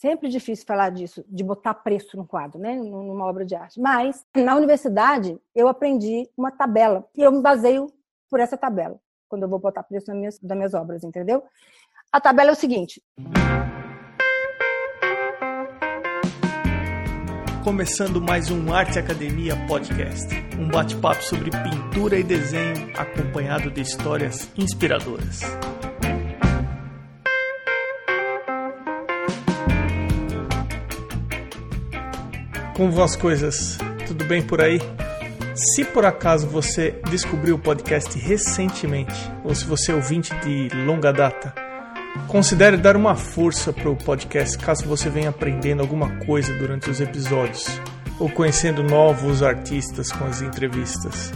Sempre difícil falar disso, de botar preço no quadro, né? Numa obra de arte. Mas, na universidade, eu aprendi uma tabela e eu me baseio por essa tabela quando eu vou botar preço nas minhas, nas minhas obras, entendeu? A tabela é o seguinte. Começando mais um Arte Academia Podcast, um bate-papo sobre pintura e desenho acompanhado de histórias inspiradoras. Como vão as coisas? Tudo bem por aí? Se por acaso você descobriu o podcast recentemente, ou se você é ouvinte de longa data, considere dar uma força para o podcast caso você venha aprendendo alguma coisa durante os episódios, ou conhecendo novos artistas com as entrevistas.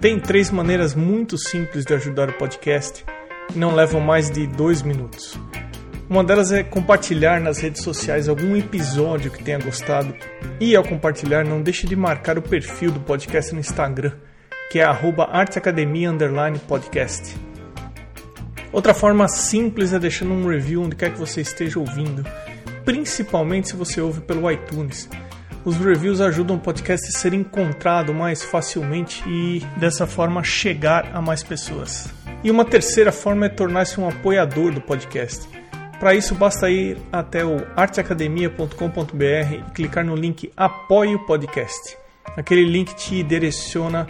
Tem três maneiras muito simples de ajudar o podcast não levam mais de dois minutos. Uma delas é compartilhar nas redes sociais algum episódio que tenha gostado. E ao compartilhar, não deixe de marcar o perfil do podcast no Instagram, que é arteacademia_podcast. Outra forma simples é deixando um review onde quer que você esteja ouvindo, principalmente se você ouve pelo iTunes. Os reviews ajudam o podcast a ser encontrado mais facilmente e dessa forma chegar a mais pessoas. E uma terceira forma é tornar-se um apoiador do podcast. Para isso, basta ir até o arteacademia.com.br e clicar no link Apoie o Podcast. Aquele link te direciona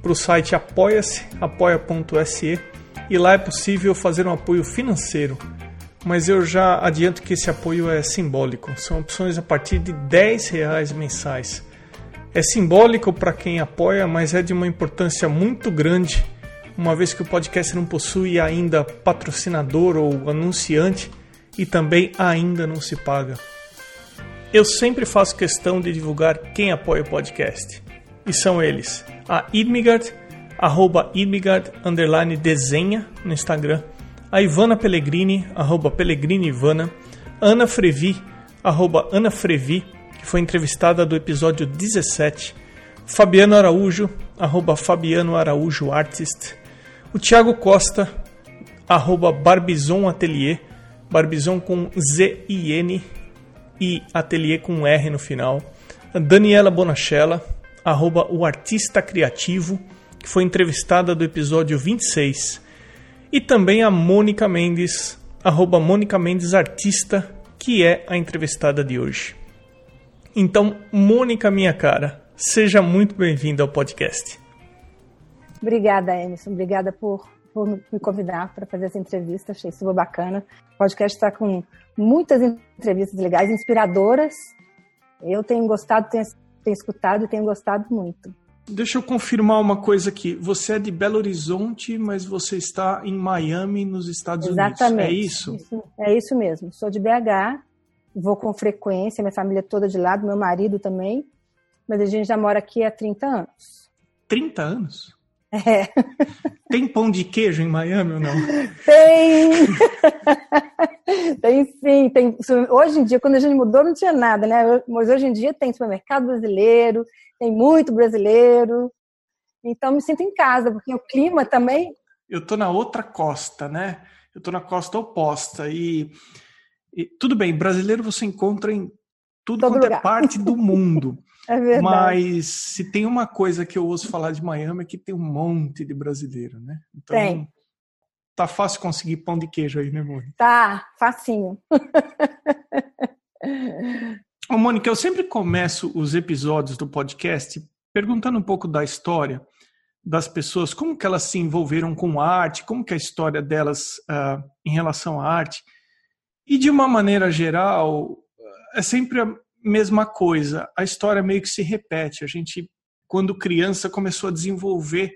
para o site apoia-se, apoia.se, e lá é possível fazer um apoio financeiro. Mas eu já adianto que esse apoio é simbólico. São opções a partir de 10 reais mensais. É simbólico para quem apoia, mas é de uma importância muito grande uma vez que o podcast não possui ainda patrocinador ou anunciante e também ainda não se paga. Eu sempre faço questão de divulgar quem apoia o podcast. E são eles: a Idmigard, arroba Idmigard, underline desenha no Instagram, a Ivana Pellegrini, arroba Pellegrini Ivana, Ana Frevi, arroba Ana Frevi, que foi entrevistada do episódio 17, Fabiano Araújo, arroba Fabiano Araújo Artist, o Thiago Costa, arroba Barbizon Atelier, Barbizon com Z-I-N e Atelier com R no final. A Daniela Bonachella, arroba o Artista Criativo, que foi entrevistada do episódio 26. E também a Mônica Mendes, arroba Mônica Mendes Artista, que é a entrevistada de hoje. Então, Mônica, minha cara, seja muito bem-vinda ao podcast. Obrigada, Emerson. Obrigada por, por me convidar para fazer essa entrevista. Achei super bacana. O podcast está com muitas entrevistas legais, inspiradoras. Eu tenho gostado, tenho, tenho escutado e tenho gostado muito. Deixa eu confirmar uma coisa aqui. Você é de Belo Horizonte, mas você está em Miami, nos Estados Exatamente. Unidos. É isso? isso? É isso mesmo. Sou de BH, vou com frequência, minha família toda de lado, meu marido também. Mas a gente já mora aqui há 30 anos. 30 anos? É. Tem pão de queijo em Miami ou não? Tem! tem sim. Tem, hoje em dia, quando a gente mudou, não tinha nada, né? Mas hoje em dia tem supermercado brasileiro, tem muito brasileiro. Então me sinto em casa, porque o clima também. Eu tô na outra costa, né? Eu tô na costa oposta. E, e tudo bem, brasileiro você encontra em tudo Todo quanto é lugar. é parte do mundo. É verdade. Mas se tem uma coisa que eu ouço falar de Miami é que tem um monte de brasileiro, né? Então, tem. Tá fácil conseguir pão de queijo aí, né, Mônica? Tá, facinho. Ô, Mônica, eu sempre começo os episódios do podcast perguntando um pouco da história das pessoas, como que elas se envolveram com a arte, como que é a história delas uh, em relação à arte. E de uma maneira geral, é sempre mesma coisa. A história meio que se repete. A gente, quando criança, começou a desenvolver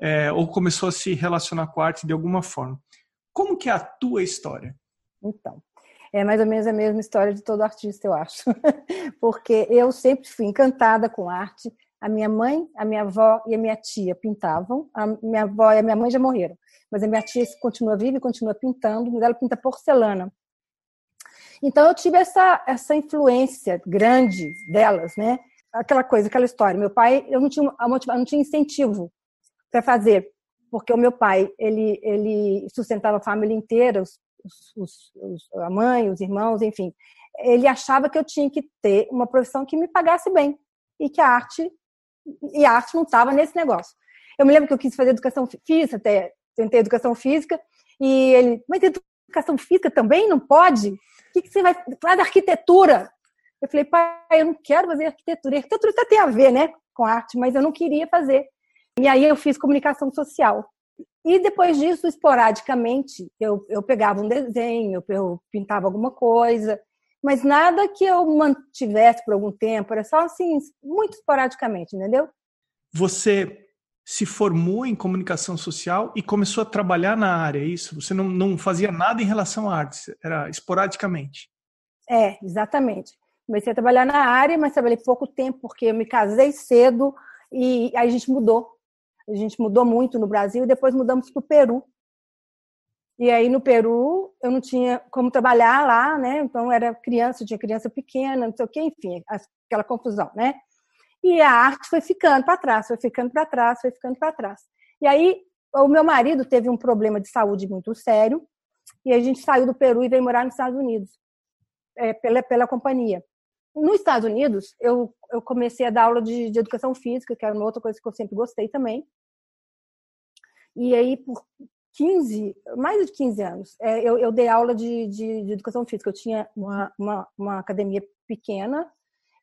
é, ou começou a se relacionar com a arte de alguma forma. Como que é a tua história? Então, é mais ou menos a mesma história de todo artista, eu acho. Porque eu sempre fui encantada com arte. A minha mãe, a minha avó e a minha tia pintavam. A minha avó e a minha mãe já morreram. Mas a minha tia continua viva e continua pintando. Ela pinta porcelana. Então eu tive essa, essa influência grande delas, né? Aquela coisa, aquela história. Meu pai, eu não tinha, não tinha incentivo para fazer, porque o meu pai, ele, ele sustentava a família inteira, os, os, os, a mãe, os irmãos, enfim. Ele achava que eu tinha que ter uma profissão que me pagasse bem e que a arte e a arte não estava nesse negócio. Eu me lembro que eu quis fazer educação física, até tentei educação física e ele, mas educação física também não pode? O que, que você vai faz arquitetura? Eu falei, pai, eu não quero fazer arquitetura. E arquitetura até tem a ver, né, com arte, mas eu não queria fazer. E aí eu fiz comunicação social. E depois disso, esporadicamente, eu, eu pegava um desenho, eu pintava alguma coisa, mas nada que eu mantivesse por algum tempo, era só assim, muito esporadicamente, entendeu? Você se formou em comunicação social e começou a trabalhar na área, é isso? Você não, não fazia nada em relação à arte, era esporadicamente. É, exatamente. Comecei a trabalhar na área, mas trabalhei pouco tempo, porque eu me casei cedo e aí a gente mudou. A gente mudou muito no Brasil e depois mudamos para o Peru. E aí no Peru eu não tinha como trabalhar lá, né? Então era criança, tinha criança pequena, não sei o quê, enfim, aquela confusão, né? E a arte foi ficando para trás, foi ficando para trás, foi ficando para trás. E aí o meu marido teve um problema de saúde muito sério e a gente saiu do Peru e veio morar nos Estados Unidos é, pela pela companhia. Nos Estados Unidos eu, eu comecei a dar aula de, de educação física, que era uma outra coisa que eu sempre gostei também. E aí por 15, mais de 15 anos, é, eu, eu dei aula de, de, de, educação física. Eu tinha uma, uma, uma academia pequena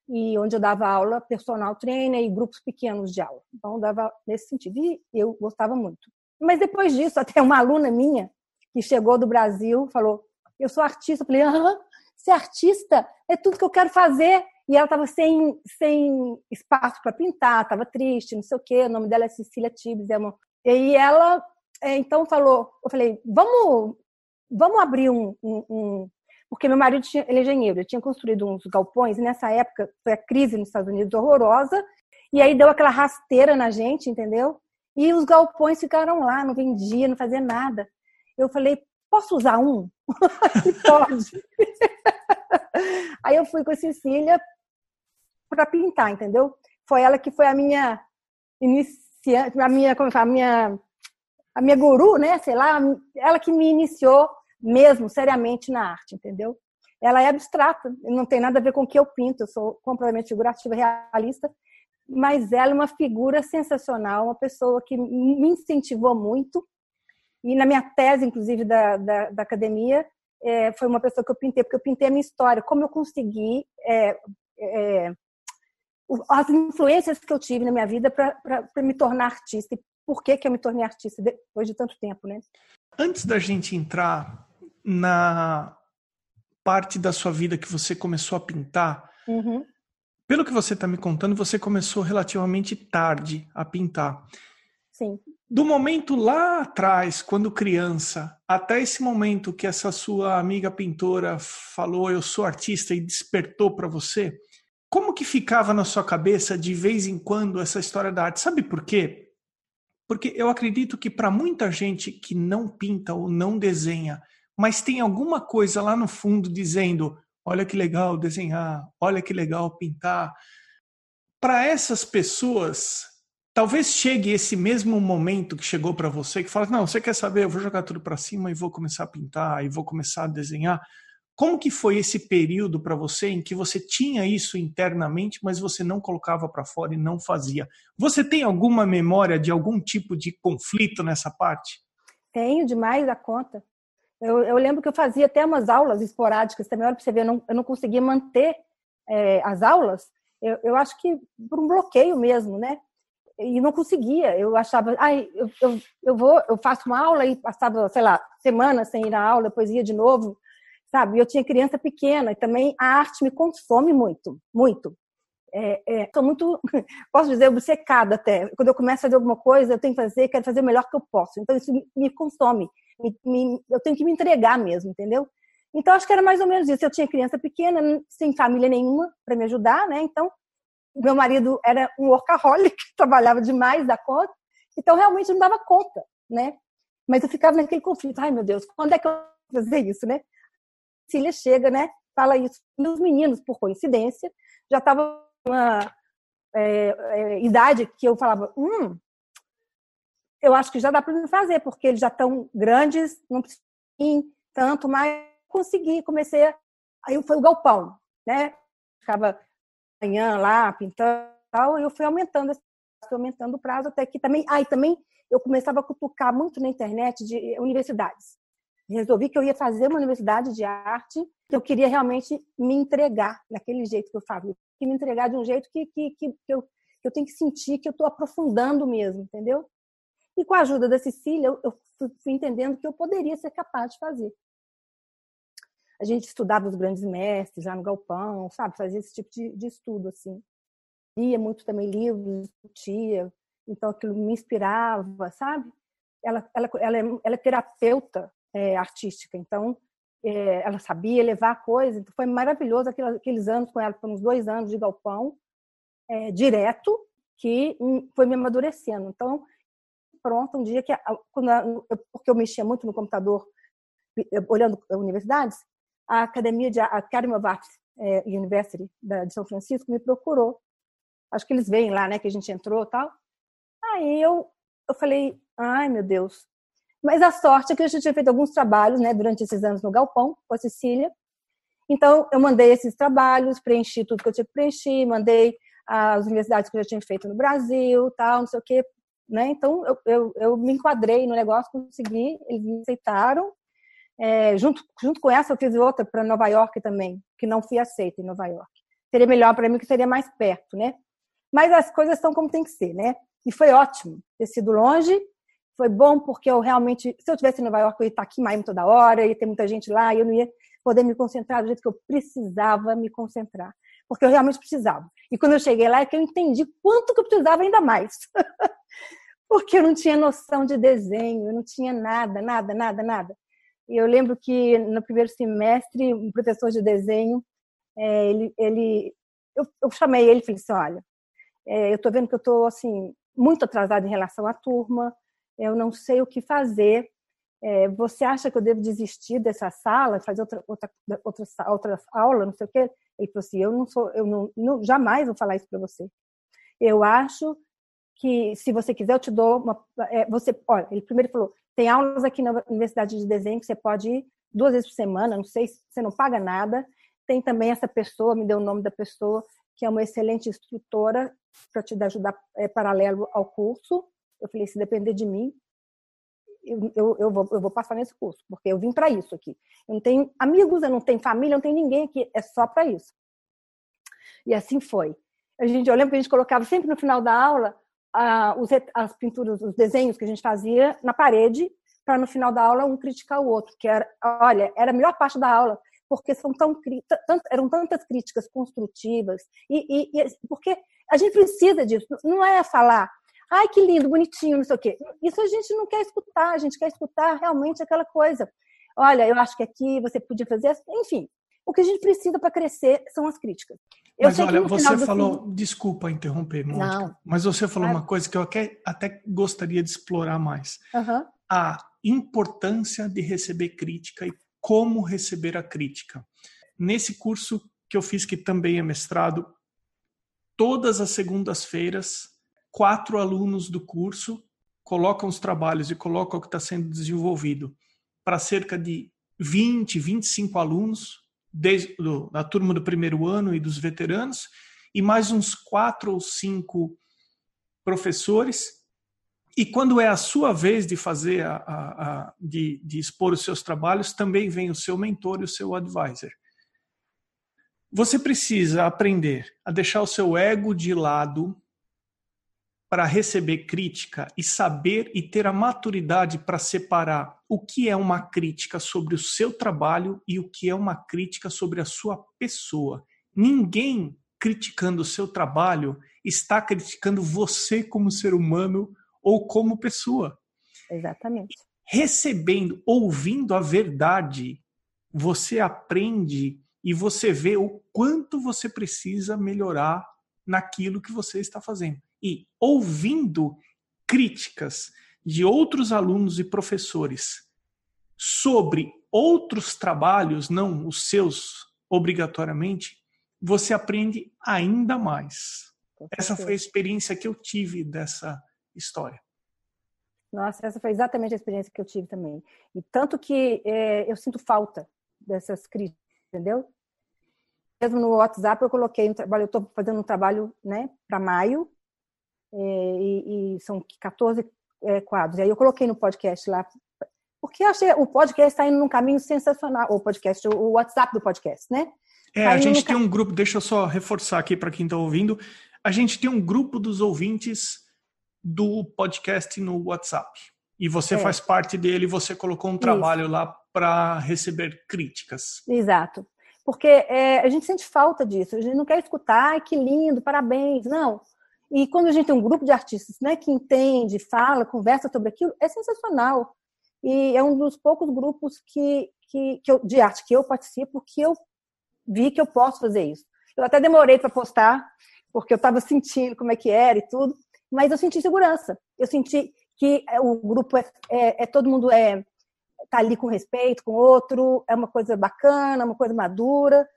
e onde eu dava aula personal trainer e grupos pequenos de aula. Então, dava nesse sentido. E eu gostava muito. Mas depois disso, até uma aluna minha que chegou do Brasil falou: Eu sou artista. Eu falei: Aham, ser artista é tudo que eu quero fazer. E ela estava sem, sem espaço para pintar, estava triste, não sei o quê. O nome dela é Cecília Tibes. É. E ela, é, então, falou: Eu falei, vamos, vamos abrir um, um porque meu marido tinha, ele é engenheiro, ele tinha construído uns galpões, e nessa época foi a crise nos Estados Unidos horrorosa, e aí deu aquela rasteira na gente, entendeu? E os galpões ficaram lá, não vendia, não fazia nada. Eu falei, posso usar um? Pode. aí eu fui com a Cecília para pintar, entendeu? Foi ela que foi a minha iniciante, a minha, como fala, a minha, a minha guru, né? Sei lá, ela que me iniciou mesmo seriamente na arte, entendeu? Ela é abstrata, não tem nada a ver com o que eu pinto, eu sou completamente figurativa, realista, mas ela é uma figura sensacional, uma pessoa que me incentivou muito. E na minha tese, inclusive, da, da, da academia, é, foi uma pessoa que eu pintei, porque eu pintei a minha história, como eu consegui, é, é, as influências que eu tive na minha vida para me tornar artista. E por que, que eu me tornei artista depois de tanto tempo, né? Antes da gente entrar na parte da sua vida que você começou a pintar, uhum. pelo que você está me contando, você começou relativamente tarde a pintar. Sim. Do momento lá atrás, quando criança, até esse momento que essa sua amiga pintora falou eu sou artista e despertou para você, como que ficava na sua cabeça de vez em quando essa história da arte? Sabe por quê? Porque eu acredito que para muita gente que não pinta ou não desenha, mas tem alguma coisa lá no fundo dizendo: olha que legal desenhar, olha que legal pintar. Para essas pessoas, talvez chegue esse mesmo momento que chegou para você, que fala: não, você quer saber? Eu vou jogar tudo para cima e vou começar a pintar e vou começar a desenhar. Como que foi esse período para você em que você tinha isso internamente, mas você não colocava para fora e não fazia? Você tem alguma memória de algum tipo de conflito nessa parte? Tenho demais a conta. Eu, eu, lembro que eu fazia até umas aulas esporádicas também, olha para você ver, eu não, eu não conseguia manter é, as aulas, eu, eu, acho que por um bloqueio mesmo, né? E não conseguia, eu achava, ai, eu, eu, eu vou, eu faço uma aula e passava, sei lá, semana sem ir na aula, depois ia de novo, sabe? Eu tinha criança pequena e também a arte me consome muito, muito. É, é, sou muito, posso dizer, obcecada até. Quando eu começo a fazer alguma coisa, eu tenho que fazer, quero fazer o melhor que eu posso. Então isso me consome me, me, eu tenho que me entregar mesmo, entendeu? Então, acho que era mais ou menos isso. Eu tinha criança pequena, sem família nenhuma para me ajudar, né? Então, meu marido era um workaholic, trabalhava demais da conta, então realmente não dava conta, né? Mas eu ficava naquele conflito. Ai, meu Deus, quando é que eu vou fazer isso, né? Cília chega, né? Fala isso. Os meninos, por coincidência, já estavam numa é, é, idade que eu falava, hum, eu acho que já dá para fazer, porque eles já estão grandes, não precisam tanto, mas consegui, comecei. Aí foi o galpão, né? Ficava manhã lá pintando tal, e eu fui aumentando, fui aumentando o prazo até que também. Aí ah, também eu começava a cutucar muito na internet de universidades. Resolvi que eu ia fazer uma universidade de arte, que eu queria realmente me entregar daquele jeito que eu fazia, que me entregar de um jeito que, que, que, que eu, que eu tenho que sentir que eu estou aprofundando mesmo, entendeu? E com a ajuda da Cecília, eu, fui entendendo que eu poderia ser capaz de fazer. A gente estudava os grandes mestres já no galpão, sabe? Fazia esse tipo de, de estudo, assim. Lia muito também livros, discutia, então aquilo me inspirava, sabe? Ela, ela, ela, é, ela é terapeuta é, artística, então é, ela sabia levar a coisa, então foi maravilhoso aqueles, aqueles anos com ela, foram uns dois anos de galpão, é, direto, que foi me amadurecendo. Então, pronto, um dia que, quando, porque eu mexia muito no computador, olhando universidades, a academia de a Arts é, University de São Francisco me procurou. Acho que eles veem lá, né, que a gente entrou, tal. Aí eu eu falei, ai meu Deus. Mas a sorte é que eu já tinha feito alguns trabalhos, né, durante esses anos no galpão com a Cecília. Então eu mandei esses trabalhos, preenchi tudo que eu tinha que preencher, mandei as universidades que eu já tinha feito no Brasil, tal, não sei o quê, né? Então eu, eu, eu me enquadrei no negócio, consegui, eles me aceitaram é, junto, junto com essa, eu fiz outra para Nova York também, que não fui aceita em Nova York. Seria melhor para mim, que seria mais perto, né? Mas as coisas são como tem que ser, né? E foi ótimo ter sido longe. Foi bom porque eu realmente, se eu tivesse em Nova York, eu ia estar aqui mais toda hora, ia ter muita gente lá, e eu não ia poder me concentrar do jeito que eu precisava me concentrar. Porque eu realmente precisava. E quando eu cheguei lá, é que eu entendi quanto que eu precisava ainda mais. porque eu não tinha noção de desenho, eu não tinha nada, nada, nada, nada. E eu lembro que no primeiro semestre, um professor de desenho, é, ele, ele eu, eu, chamei ele e falei assim, olha, é, eu estou vendo que eu estou assim muito atrasada em relação à turma, eu não sei o que fazer. É, você acha que eu devo desistir dessa sala, fazer outra outra outra, outra aula, não sei o quê? Ele falou assim, eu não sou, eu não, não jamais vou falar isso para você. Eu acho que se você quiser eu te dou uma, é, você, olha, ele primeiro falou, tem aulas aqui na Universidade de Desenho que você pode ir duas vezes por semana, não sei, você não paga nada. Tem também essa pessoa, me deu o nome da pessoa, que é uma excelente instrutora para te ajudar é, paralelo ao curso. Eu falei, se depender de mim, eu, eu, eu, vou, eu vou passar nesse curso, porque eu vim para isso aqui. Eu não tenho amigos, eu não tenho família, eu não tenho ninguém aqui, é só para isso. E assim foi. A gente, eu lembro que a gente colocava sempre no final da aula os, as pinturas, os desenhos que a gente fazia na parede, para no final da aula um criticar o outro, que era, olha, era a melhor parte da aula, porque são tão, eram tantas críticas construtivas, e, e, e, porque a gente precisa disso, não é falar, ai que lindo, bonitinho, não sei o quê. Isso a gente não quer escutar, a gente quer escutar realmente aquela coisa. Olha, eu acho que aqui você podia fazer, enfim, o que a gente precisa para crescer são as críticas. Eu mas olha, você falou, fim... desculpa interromper, Mônica, Não. mas você falou uma coisa que eu até, até gostaria de explorar mais. Uhum. A importância de receber crítica e como receber a crítica. Nesse curso que eu fiz, que também é mestrado, todas as segundas-feiras, quatro alunos do curso colocam os trabalhos e colocam o que está sendo desenvolvido para cerca de 20, 25 alunos desde do, da turma do primeiro ano e dos veteranos, e mais uns quatro ou cinco professores. E quando é a sua vez de fazer, a, a, a, de, de expor os seus trabalhos, também vem o seu mentor e o seu advisor. Você precisa aprender a deixar o seu ego de lado para receber crítica e saber e ter a maturidade para separar o que é uma crítica sobre o seu trabalho e o que é uma crítica sobre a sua pessoa. Ninguém criticando o seu trabalho está criticando você como ser humano ou como pessoa. Exatamente. Recebendo, ouvindo a verdade, você aprende e você vê o quanto você precisa melhorar naquilo que você está fazendo e ouvindo críticas de outros alunos e professores sobre outros trabalhos, não os seus obrigatoriamente, você aprende ainda mais. Essa foi a experiência que eu tive dessa história. Nossa, essa foi exatamente a experiência que eu tive também. E tanto que é, eu sinto falta dessas críticas, entendeu? Mesmo no WhatsApp eu coloquei um trabalho, eu estou fazendo um trabalho, né, para maio, é, e, e, são 14 é, quadros. E aí eu coloquei no podcast lá, porque eu achei o podcast está indo num caminho sensacional, o podcast, o WhatsApp do podcast, né? É, tá a gente tem um grupo, deixa eu só reforçar aqui para quem está ouvindo, a gente tem um grupo dos ouvintes do podcast no WhatsApp. E você é. faz parte dele, você colocou um trabalho Isso. lá para receber críticas. Exato. Porque é, a gente sente falta disso, a gente não quer escutar, ai, que lindo, parabéns. Não. E quando a gente tem um grupo de artistas né, que entende, fala, conversa sobre aquilo, é sensacional. E é um dos poucos grupos que, que, que eu, de arte que eu participo que eu vi que eu posso fazer isso. Eu até demorei para postar, porque eu estava sentindo como é que era e tudo, mas eu senti segurança. Eu senti que é, o grupo é, é, é todo mundo é tá ali com respeito com o outro, é uma coisa bacana, uma coisa madura.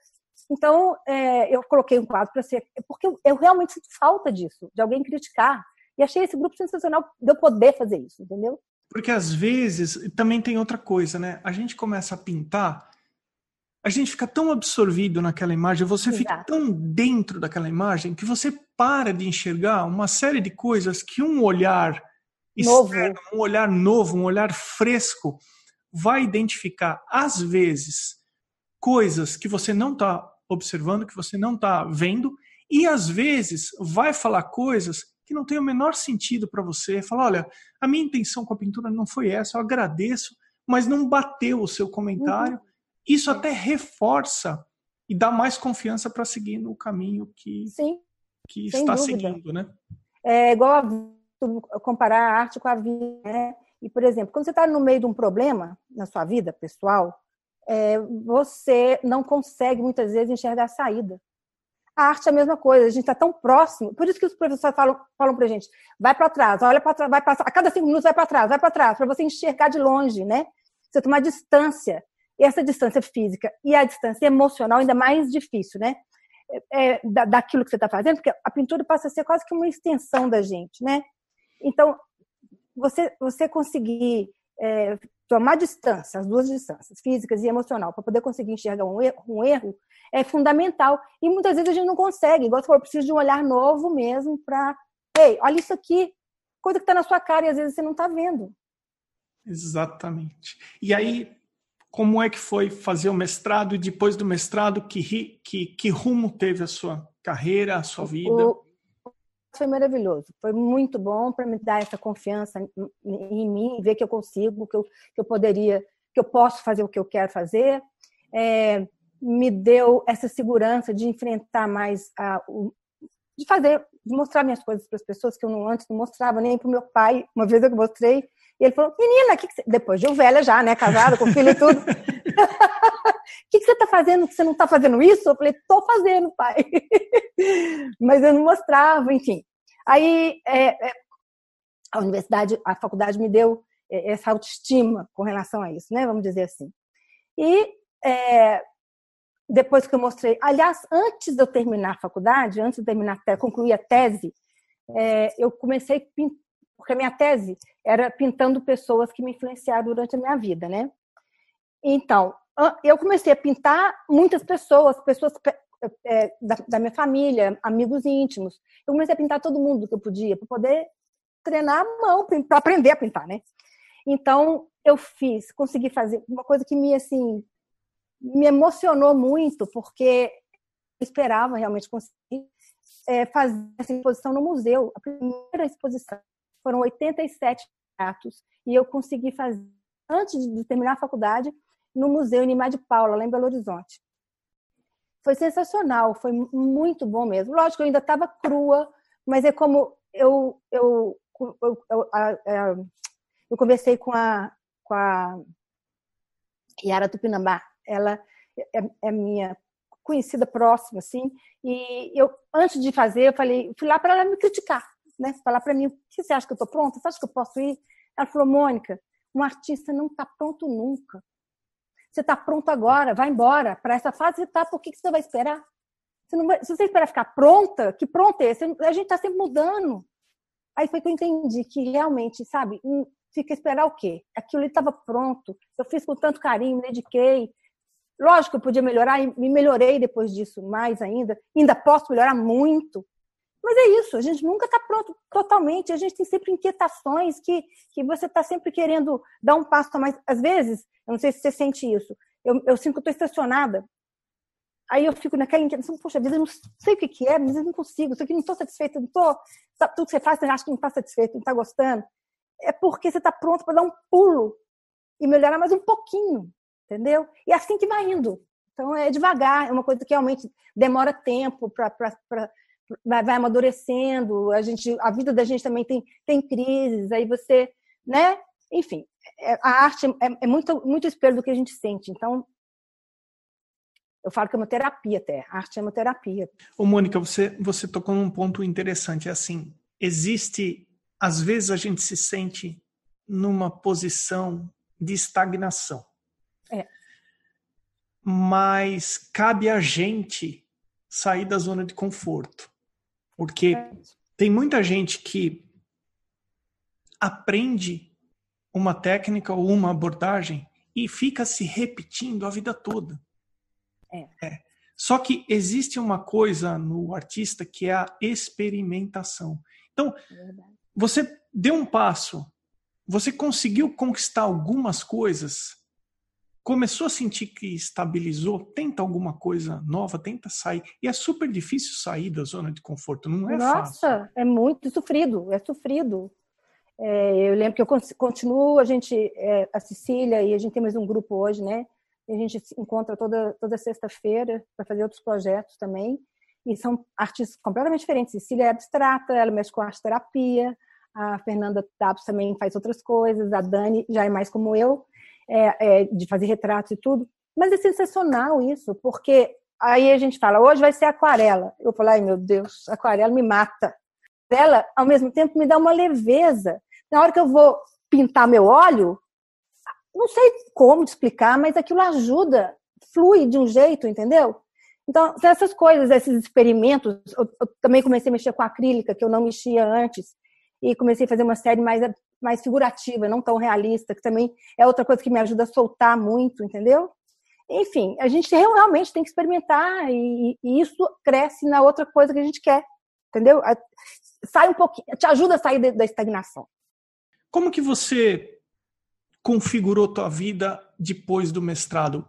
Então, é, eu coloquei um quadro para ser, porque eu, eu, realmente sinto falta disso, de alguém criticar. E achei esse grupo sensacional de eu poder fazer isso, entendeu? Porque às vezes também tem outra coisa, né? A gente começa a pintar a gente fica tão absorvido naquela imagem, você Exato. fica tão dentro daquela imagem que você para de enxergar uma série de coisas que um olhar novo. externo, um olhar novo, um olhar fresco vai identificar às vezes coisas que você não está observando, que você não está vendo, e às vezes vai falar coisas que não tem o menor sentido para você. Falar, olha, a minha intenção com a pintura não foi essa, eu agradeço, mas não bateu o seu comentário. Uhum isso até reforça e dá mais confiança para seguir no caminho que, Sim, que está dúvida. seguindo, né? É igual a, comparar a arte com a vida, né? E, por exemplo, quando você está no meio de um problema na sua vida pessoal, é, você não consegue muitas vezes enxergar a saída. A arte é a mesma coisa, a gente está tão próximo. Por isso que os professores falam, falam para a gente: vai para trás, olha para trás, vai para a cada cinco minutos vai para trás, vai para trás, para você enxergar de longe, né? Você tomar distância essa distância física e a distância emocional ainda mais difícil, né? É da, daquilo que você está fazendo, porque a pintura passa a ser quase que uma extensão da gente, né? Então, você, você conseguir é, tomar distância, as duas distâncias, físicas e emocional, para poder conseguir enxergar um erro, um erro, é fundamental. E muitas vezes a gente não consegue, igual você falou, precisa de um olhar novo mesmo para, ei, olha isso aqui, coisa que está na sua cara e às vezes você não está vendo. Exatamente. E aí, como é que foi fazer o mestrado e depois do mestrado, que, que, que rumo teve a sua carreira, a sua vida? O, foi maravilhoso, foi muito bom para me dar essa confiança em mim, ver que eu consigo, que eu, que eu poderia, que eu posso fazer o que eu quero fazer. É, me deu essa segurança de enfrentar mais a, o, de fazer, de mostrar minhas coisas para as pessoas que eu não, antes não mostrava nem para o meu pai. Uma vez eu mostrei e ele falou, menina, que que você... depois de um velha já, né, casada, com filho e tudo. O que, que você está fazendo que você não está fazendo isso? Eu falei, estou fazendo, pai. Mas eu não mostrava, enfim. Aí é, é, a universidade, a faculdade me deu é, essa autoestima com relação a isso, né? Vamos dizer assim. E é, depois que eu mostrei, aliás, antes de eu terminar a faculdade, antes de terminar, concluir a tese, é, eu comecei a pintar porque a minha tese era pintando pessoas que me influenciaram durante a minha vida, né? Então, eu comecei a pintar muitas pessoas, pessoas é, da, minha família, amigos íntimos. Eu comecei a pintar todo mundo que eu podia, para poder treinar a mão, para aprender a pintar, né? Então, eu fiz, consegui fazer uma coisa que me, assim, me emocionou muito, porque eu esperava realmente conseguir é, fazer essa exposição no museu, a primeira exposição foram 87 atos e eu consegui fazer, antes de terminar a faculdade, no Museu Nimar de Paula, lá em Belo Horizonte. Foi sensacional, foi muito bom mesmo. Lógico, eu ainda estava crua, mas é como eu, eu, eu, eu, eu conversei com a, com a Yara Tupinambá, ela é, é minha conhecida próxima, assim, e eu, antes de fazer, eu falei, fui lá para ela me criticar né, falar para mim, o que você acha que eu estou pronta? Você acha que eu posso ir? Ela falou, Mônica, um artista não está pronto nunca. Você está pronto agora, vai embora. Para essa fase está, por que, que você vai esperar? Você vai, se você esperar ficar pronta, que pronta é? A gente está sempre mudando. Aí foi que eu entendi que realmente, sabe, fica a esperar o quê? Aquilo estava pronto, eu fiz com tanto carinho, me dediquei. Lógico que eu podia melhorar, e me melhorei depois disso mais ainda. Ainda posso melhorar muito. Mas é isso, a gente nunca está pronto totalmente, a gente tem sempre inquietações que, que você está sempre querendo dar um passo a mais. Às vezes, eu não sei se você sente isso, eu, eu sinto que estou estacionada. Aí eu fico naquela inquietação, poxa vida, eu não sei o que, que é, mas eu não consigo, isso aqui não estou satisfeita, não estou. Tudo que você faz, você acha que não está satisfeito, não está gostando. É porque você está pronto para dar um pulo e melhorar mais um pouquinho, entendeu? E é assim que vai indo. Então é devagar, é uma coisa que realmente demora tempo para vai, vai amadurecendo, a gente, a vida da gente também tem, tem crises, aí você, né? Enfim, é, a arte é, é muito, muito espelho do que a gente sente. Então, eu falo que é uma terapia até. A arte é uma terapia. Ô, Mônica, você, você tocou num ponto interessante. É assim, existe, às vezes a gente se sente numa posição de estagnação. É. Mas cabe a gente sair da zona de conforto. Porque tem muita gente que aprende uma técnica ou uma abordagem e fica se repetindo a vida toda. É. é. Só que existe uma coisa no artista que é a experimentação. Então, é você deu um passo, você conseguiu conquistar algumas coisas, começou a sentir que estabilizou, tenta alguma coisa nova, tenta sair. E é super difícil sair da zona de conforto, não é Nossa, fácil. Nossa, é muito sofrido, é sofrido. É, eu lembro que eu continuo, a gente, é, a Cecília e a gente tem mais um grupo hoje, né? E a gente se encontra toda, toda sexta-feira para fazer outros projetos também. E são artistas completamente diferentes. Cecília é abstrata, ela mexe com arte terapia. A Fernanda Tapos também faz outras coisas. A Dani já é mais como eu é, é, de fazer retratos e tudo. Mas é sensacional isso, porque aí a gente fala, hoje vai ser aquarela. Eu falo, ai meu Deus, aquarela me mata. Ela, ao mesmo tempo, me dá uma leveza. Na hora que eu vou pintar meu óleo, não sei como explicar, mas aquilo ajuda, flui de um jeito, entendeu? Então, essas coisas, esses experimentos, eu, eu, também comecei a mexer com acrílica, que eu não mexia antes, e comecei a fazer uma série mais mais figurativa, não tão realista, que também é outra coisa que me ajuda a soltar muito, entendeu? Enfim, a gente realmente tem que experimentar e, e isso cresce na outra coisa que a gente quer, entendeu? Sai um pouquinho, te ajuda a sair da estagnação. Como que você configurou tua vida depois do mestrado?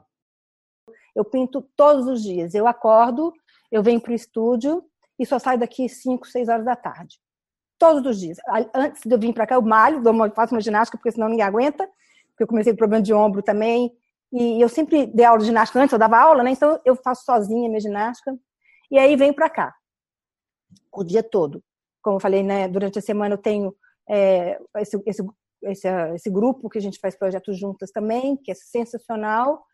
Eu pinto todos os dias. Eu acordo, eu venho para o estúdio e só saio daqui 5, 6 horas da tarde todos os dias. Antes de eu vir para cá, eu malho, faço uma ginástica, porque senão ninguém aguenta, porque eu comecei com problema de ombro também. E eu sempre dei aula de ginástica antes, eu dava aula, né? Então eu faço sozinha minha ginástica. E aí venho para cá, o dia todo. Como eu falei, né? Durante a semana eu tenho é, esse, esse, esse, esse grupo que a gente faz projetos juntas também, que é sensacional.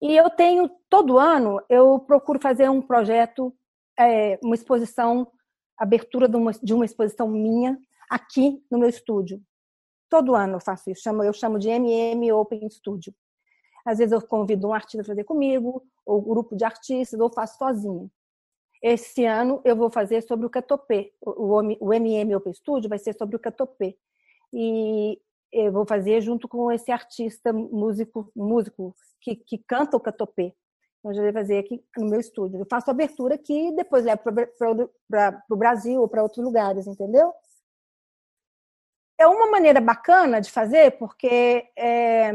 E eu tenho, todo ano, eu procuro fazer um projeto, é, uma exposição abertura de uma, de uma exposição minha aqui no meu estúdio. Todo ano eu faço isso, eu chamo de MM Open Studio. Às vezes eu convido um artista a fazer comigo, ou grupo de artistas, ou faço sozinha. Esse ano eu vou fazer sobre o catopê. O, o MM Open Studio vai ser sobre o catopê. E eu vou fazer junto com esse artista músico, músico que, que canta o catopê. Então, eu já fazer aqui no meu estúdio. Eu faço abertura aqui e depois levo para o Brasil ou para outros lugares, entendeu? É uma maneira bacana de fazer, porque é,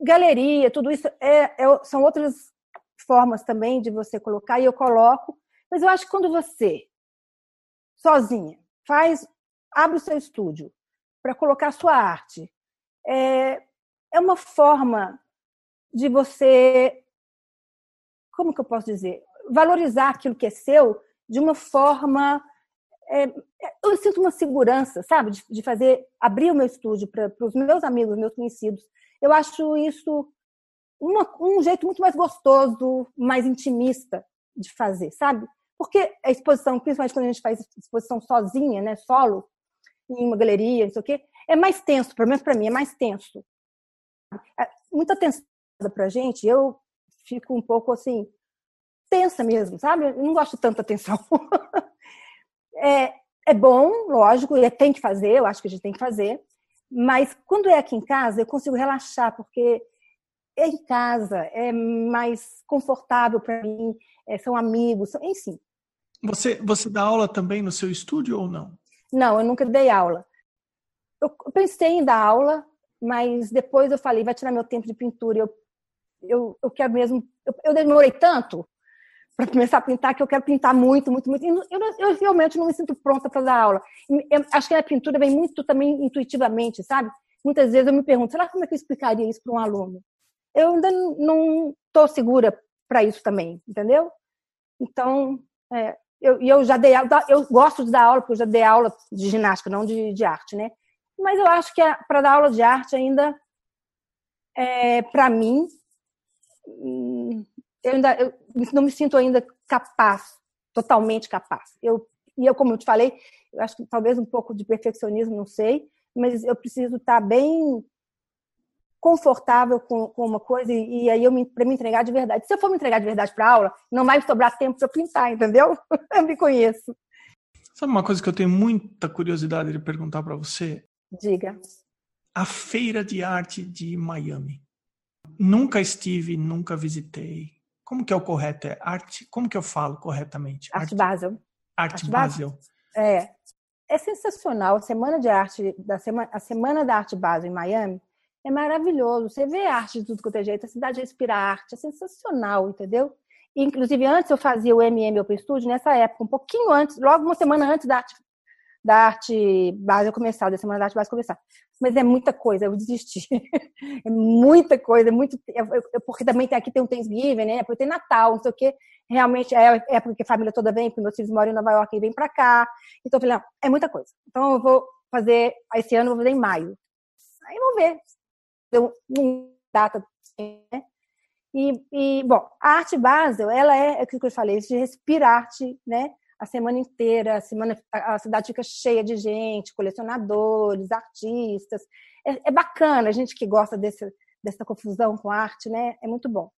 galeria, tudo isso é, é, são outras formas também de você colocar, e eu coloco. Mas eu acho que quando você, sozinha, faz, abre o seu estúdio para colocar a sua arte, é, é uma forma de você, como que eu posso dizer, valorizar aquilo que é seu de uma forma é, eu sinto uma segurança, sabe, de, de fazer abrir o meu estúdio para os meus amigos, meus conhecidos. Eu acho isso uma, um jeito muito mais gostoso, mais intimista de fazer, sabe? Porque a exposição, principalmente quando a gente faz exposição sozinha, né, solo, em uma galeria, não sei o quê, é mais tenso, pelo menos para mim, é mais tenso. É, muita tensão pra gente, eu fico um pouco assim, tensa mesmo, sabe? Eu não gosto de tanta atenção. é, é bom, lógico, e tem que fazer, eu acho que a gente tem que fazer, mas quando é aqui em casa, eu consigo relaxar, porque é em casa, é mais confortável para mim, é, são amigos, são, enfim. Você, você dá aula também no seu estúdio ou não? Não, eu nunca dei aula. Eu pensei em dar aula, mas depois eu falei, vai tirar meu tempo de pintura. Eu, eu, eu quero mesmo. Eu, eu demorei tanto para começar a pintar que eu quero pintar muito, muito, muito. Eu, eu, realmente não me sinto pronta para dar aula. Acho que a pintura vem muito também intuitivamente, sabe? Muitas vezes eu me pergunto, será como é que eu explicaria isso para um aluno? Eu ainda não estou segura para isso também, entendeu? Então, é, eu, eu já dei aula, eu gosto de dar aula, porque eu já dei aula de ginástica, não de, de arte, né? Mas eu acho que para dar aula de arte ainda, é, para mim, eu ainda eu não me sinto ainda capaz, totalmente capaz. Eu, e eu, como eu te falei, eu acho que talvez um pouco de perfeccionismo, não sei, mas eu preciso estar bem confortável com, com uma coisa e, e aí eu para me entregar de verdade. Se eu for me entregar de verdade para aula, não vai sobrar tempo para pintar, entendeu? eu me conheço. Sabe uma coisa que eu tenho muita curiosidade de perguntar para você? Diga. A Feira de Arte de Miami. Nunca estive, nunca visitei. Como que é o correto? É arte? Como que eu falo corretamente? Arte, arte Basel. Arte, arte Basel. Basel. É. É sensacional. A semana de arte da semana, a semana da arte Basel em Miami é maravilhoso. Você vê arte de tudo quanto é jeito, a cidade respira arte, é sensacional, entendeu? Inclusive, antes eu fazia o MM Open Studio, nessa época, um pouquinho antes, logo uma semana antes da arte, da arte base começar, da semana da arte base começar. Mas é muita coisa, eu desisti. é muita coisa, é muito. É, é, porque também tem, aqui tem um Thanksgiving, né? Porque tem Natal, não sei o quê. Realmente é, é porque a família toda vem, porque meus filhos moram em Nova York e vêm para cá. Então eu falei, não, é muita coisa. Então eu vou fazer, esse ano eu vou fazer em maio. Aí vamos ver deu uma data, né? E, e, bom, a arte base, ela é, é o que eu falei, de respirar arte, né? A semana inteira, a, semana, a cidade fica cheia de gente, colecionadores, artistas. É, é bacana, a gente que gosta desse, dessa confusão com arte, né? É muito bom.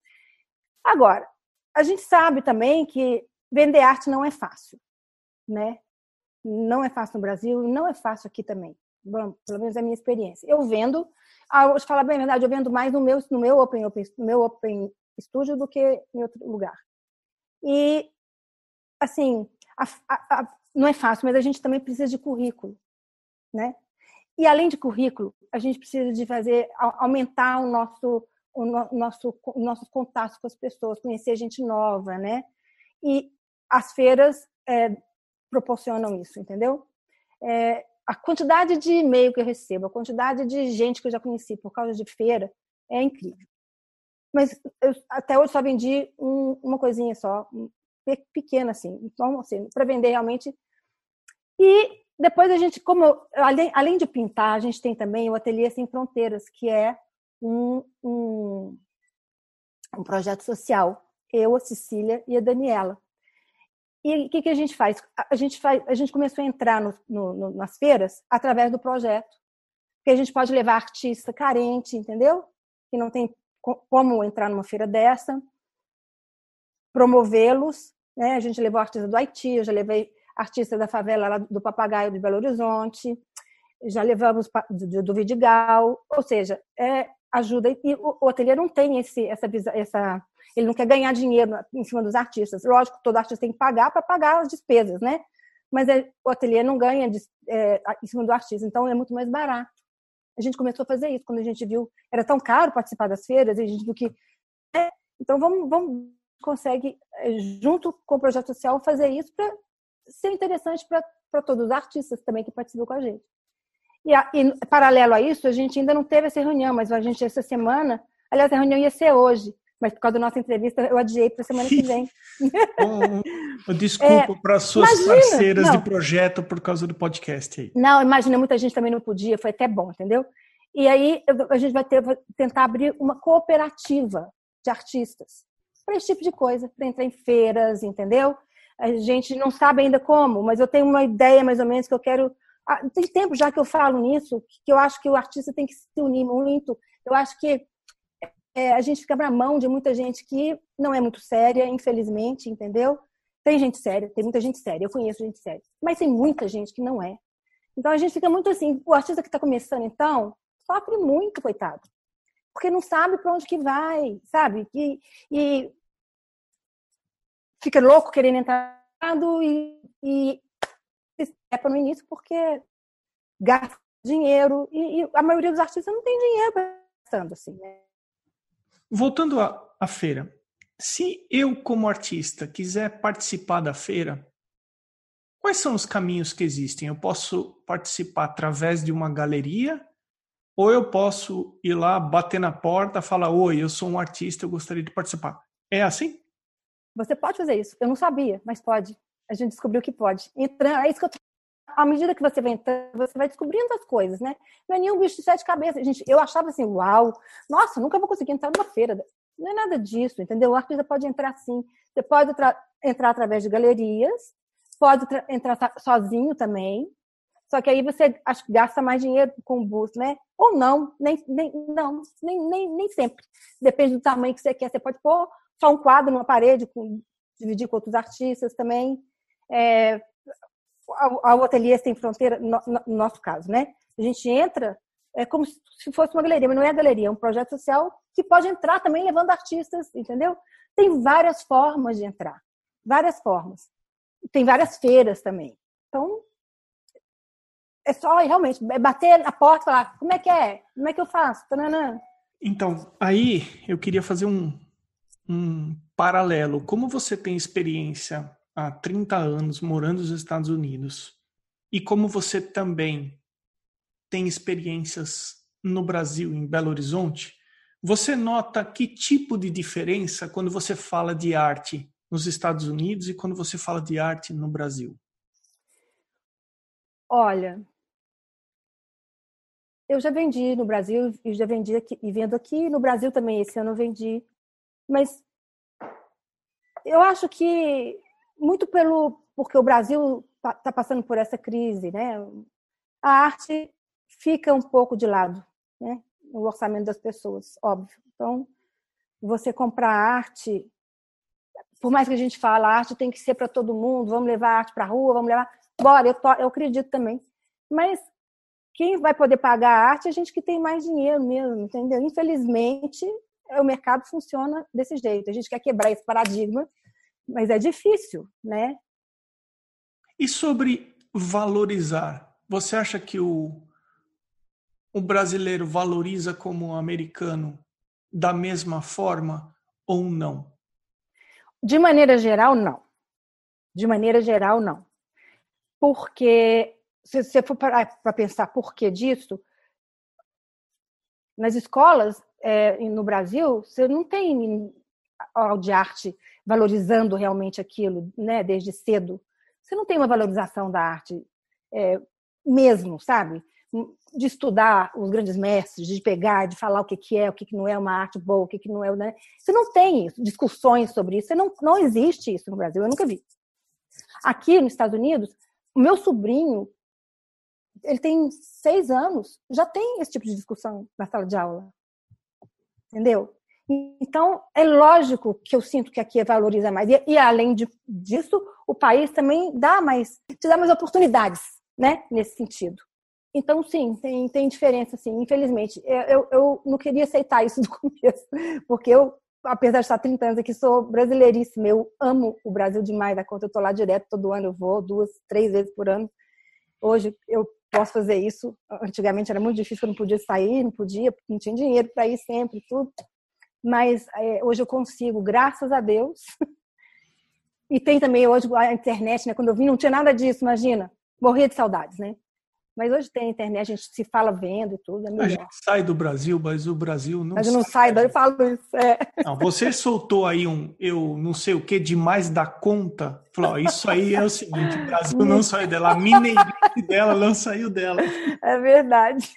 Agora, a gente sabe também que vender arte não é fácil, né? Não é fácil no Brasil, não é fácil aqui também. Bom, pelo menos é a minha experiência. Eu vendo ah, vou te falar bem a verdade, eu vendo mais no meu, no meu Open, open, no meu Open Studio do que em outro lugar. E, assim, a, a, a, não é fácil, mas a gente também precisa de currículo, né? E além de currículo, a gente precisa de fazer aumentar o nosso o nosso nossos contatos com as pessoas, conhecer gente nova, né? E as feiras é, proporcionam isso, entendeu? É, a quantidade de e-mail que eu recebo, a quantidade de gente que eu já conheci por causa de feira é incrível. Mas eu, até hoje só vendi um, uma coisinha só, pequena assim. Então, assim, para vender realmente. E depois a gente, como além, além de pintar, a gente tem também o Ateliê Sem Fronteiras, que é um, um, um projeto social. Eu, a Cecília e a Daniela. E o que, que, a gente faz? A gente, faz, a gente começou a entrar no, no, nas feiras através do projeto. Porque a gente pode levar artista carente, entendeu? Que não tem como entrar numa feira dessa, promovê-los. Né? A gente levou artista do Haiti, eu já levei artista da favela do Papagaio de Belo Horizonte, já levamos do, Vidigal, ou seja, é, ajuda. E o, ateliê não tem esse, essa, essa ele não quer ganhar dinheiro em cima dos artistas. Lógico, todo artista tem que pagar para pagar as despesas, né? Mas é, o ateliê não ganha de, é, em cima do artista, então é muito mais barato. A gente começou a fazer isso quando a gente viu era tão caro participar das feiras, e a gente viu que é, então vamos, vamos consegue é, junto com o projeto social fazer isso para ser interessante para todos os artistas também que participam com a gente. E, a, e, paralelo a isso, a gente ainda não teve essa reunião, mas a gente essa semana, aliás, a reunião ia ser hoje, mas por causa da nossa entrevista eu adiei para semana que vem. oh, desculpa é, para suas imagina, parceiras não. de projeto por causa do podcast aí. Não, imagina, muita gente também não podia, foi até bom, entendeu? E aí a gente vai ter, tentar abrir uma cooperativa de artistas para esse tipo de coisa, para entrar em feiras, entendeu? A gente não sabe ainda como, mas eu tenho uma ideia mais ou menos que eu quero. Ah, tem tempo já que eu falo nisso, que eu acho que o artista tem que se unir muito. Eu acho que é, a gente fica na mão de muita gente que não é muito séria, infelizmente, entendeu? Tem gente séria, tem muita gente séria, eu conheço gente séria, mas tem muita gente que não é. Então a gente fica muito assim, o artista que está começando, então, sofre muito, coitado. Porque não sabe para onde que vai, sabe? E, e fica louco querendo entrar e, e se no início porque gasta dinheiro e, e, a maioria dos artistas não tem dinheiro gastando assim, né? Voltando à, à feira, se eu como artista quiser participar da feira, quais são os caminhos que existem? Eu posso participar através de uma galeria ou eu posso ir lá, bater na porta, falar: Oi, eu sou um artista, eu gostaria de participar. É assim? Você pode fazer isso. Eu não sabia, mas pode. A gente descobriu que pode. Entrando, é isso que eu à medida que você vai entrando, você vai descobrindo as coisas, né? Não é nenhum bicho de sete cabeças. Gente, eu achava assim, uau, nossa, nunca vou conseguir entrar numa feira. Não é nada disso, entendeu? O artista pode entrar sim. Você pode entrar através de galerias, pode entrar sozinho também, só que aí você gasta mais dinheiro com o bus, né? Ou não, nem, nem, não, nem, nem, nem sempre. Depende do tamanho que você quer. Você pode pôr só um quadro numa parede, com, dividir com outros artistas também. É, o ateliê sem fronteira, no, no, nosso caso, né? A gente entra é como se fosse uma galeria, mas não é galeria, é um projeto social que pode entrar também levando artistas, entendeu? Tem várias formas de entrar, várias formas. Tem várias feiras também. Então, é só realmente é bater na porta e falar, como é que é? Como é que eu faço? Tananã. Então, aí eu queria fazer um, um paralelo. Como você tem experiência há 30 anos morando nos Estados Unidos e como você também tem experiências no Brasil, em Belo Horizonte, você nota que tipo de diferença quando você fala de arte nos Estados Unidos e quando você fala de arte no Brasil? Olha, eu já vendi no Brasil e já vendi aqui e vendo aqui no Brasil também esse ano eu vendi, mas eu acho que muito pelo porque o Brasil está tá passando por essa crise, né? A arte fica um pouco de lado, né? No orçamento das pessoas, óbvio. Então, você comprar arte, por mais que a gente fale, a arte tem que ser para todo mundo, vamos levar a arte para a rua, vamos levar. Bora, eu, eu acredito também. Mas quem vai poder pagar a arte é a gente que tem mais dinheiro mesmo, entendeu? Infelizmente, o mercado funciona desse jeito. A gente quer quebrar esse paradigma, mas é difícil, né? E sobre valorizar, você acha que o, o brasileiro valoriza como o americano da mesma forma ou não? De maneira geral, não. De maneira geral, não. Porque se você for para pensar por que disso, nas escolas é, no Brasil, você não tem aula de arte valorizando realmente aquilo, né, desde cedo. Você não tem uma valorização da arte é, mesmo, sabe? De estudar os grandes mestres, de pegar, de falar o que, que é, o que, que não é uma arte boa, o que, que não é. Né? Você não tem discussões sobre isso, você não, não existe isso no Brasil, eu nunca vi. Aqui nos Estados Unidos, o meu sobrinho ele tem seis anos, já tem esse tipo de discussão na sala de aula. Entendeu? Então, é lógico que eu sinto que aqui valoriza mais. E, e além de, disso, o país também dá mais, te dá mais oportunidades, né? Nesse sentido. Então, sim, tem, tem diferença, sim, infelizmente. Eu, eu, eu não queria aceitar isso do começo, porque eu, apesar de estar 30 anos aqui, sou brasileiríssima. Eu amo o Brasil demais da conta. Eu estou lá direto, todo ano eu vou, duas, três vezes por ano. Hoje eu posso fazer isso. Antigamente era muito difícil, eu não podia sair, não podia, não tinha dinheiro para ir sempre, tudo. Mas é, hoje eu consigo, graças a Deus. E tem também hoje a internet, né? Quando eu vim não tinha nada disso, imagina. Morria de saudades, né? Mas hoje tem internet, a gente se fala vendo e tudo. É a gente sai do Brasil, mas o Brasil não. Mas não sai, daí eu falo isso. É. Não, você soltou aí um, eu não sei o que, demais da conta. Falou, isso aí é o seguinte: o Brasil não saiu dela, a mineirice dela não saiu dela. É verdade.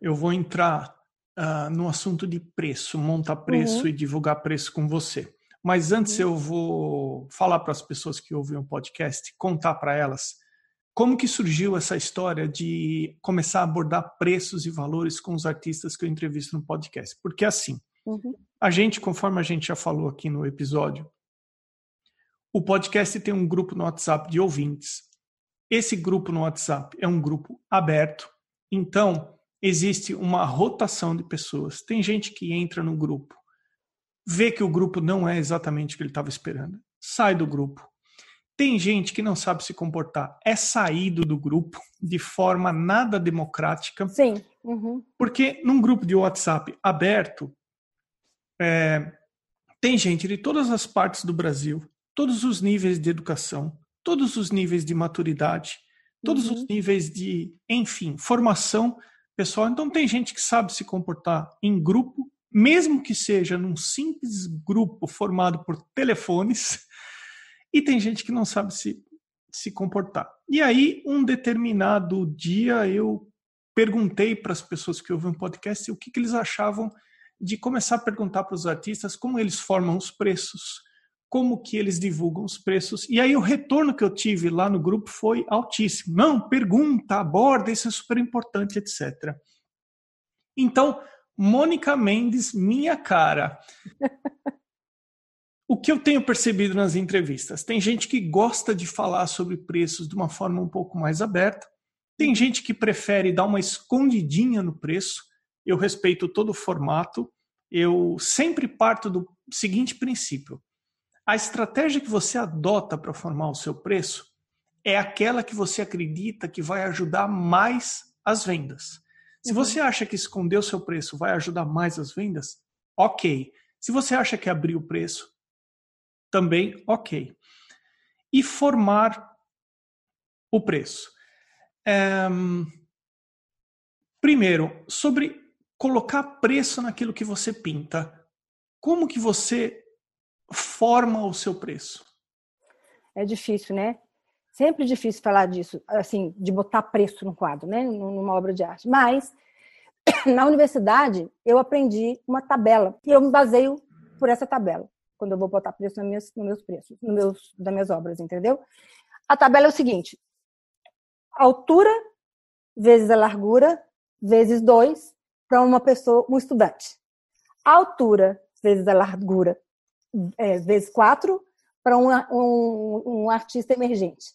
Eu vou entrar uh, no assunto de preço, montar preço uhum. e divulgar preço com você. Mas antes uhum. eu vou falar para as pessoas que ouvem o podcast, contar para elas como que surgiu essa história de começar a abordar preços e valores com os artistas que eu entrevisto no podcast? Porque assim, uhum. a gente, conforme a gente já falou aqui no episódio, o podcast tem um grupo no WhatsApp de ouvintes. Esse grupo no WhatsApp é um grupo aberto, então existe uma rotação de pessoas. Tem gente que entra no grupo, vê que o grupo não é exatamente o que ele estava esperando, sai do grupo. Tem gente que não sabe se comportar, é saído do grupo de forma nada democrática. Sim. Uhum. Porque num grupo de WhatsApp aberto, é, tem gente de todas as partes do Brasil, todos os níveis de educação, todos os níveis de maturidade, todos uhum. os níveis de, enfim, formação pessoal. Então tem gente que sabe se comportar em grupo, mesmo que seja num simples grupo formado por telefones, e tem gente que não sabe se, se comportar. E aí, um determinado dia, eu perguntei para as pessoas que ouvem o podcast o que, que eles achavam de começar a perguntar para os artistas como eles formam os preços, como que eles divulgam os preços. E aí o retorno que eu tive lá no grupo foi altíssimo. Não, pergunta, aborda, isso é super importante, etc. Então, Mônica Mendes, minha cara. o que eu tenho percebido nas entrevistas? Tem gente que gosta de falar sobre preços de uma forma um pouco mais aberta. Tem gente que prefere dar uma escondidinha no preço eu respeito todo o formato, eu sempre parto do seguinte princípio: a estratégia que você adota para formar o seu preço é aquela que você acredita que vai ajudar mais as vendas. Se uhum. você acha que esconder o seu preço vai ajudar mais as vendas, ok. Se você acha que abrir o preço, também ok. E formar o preço. É... Primeiro, sobre colocar preço naquilo que você pinta. Como que você forma o seu preço? É difícil, né? Sempre difícil falar disso, assim, de botar preço no quadro, né? Numa obra de arte. Mas na universidade eu aprendi uma tabela e eu me baseio por essa tabela quando eu vou botar preço nos meus, nos meus preços, nos meus, das minhas obras, entendeu? A tabela é o seguinte: altura vezes a largura vezes 2 para uma pessoa, um estudante. Altura vezes a largura é, vezes 4 para um, um, artista emergente.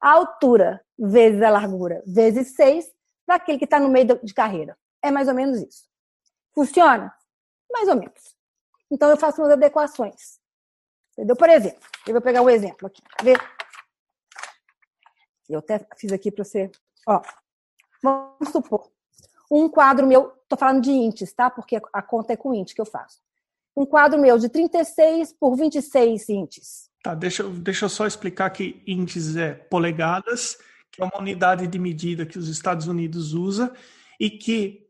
Altura vezes a largura vezes 6 para aquele que está no meio de carreira. É mais ou menos isso. Funciona? Mais ou menos. Então eu faço umas adequações. Entendeu? Por exemplo, eu vou pegar um exemplo aqui. Vê? Eu até fiz aqui para você. Ó, vamos supor um quadro meu, estou falando de intes, tá? Porque a conta é com int que eu faço. Um quadro meu de 36 por 26 intes. Tá, deixa, deixa eu só explicar que intes é polegadas, que é uma unidade de medida que os Estados Unidos usa e que,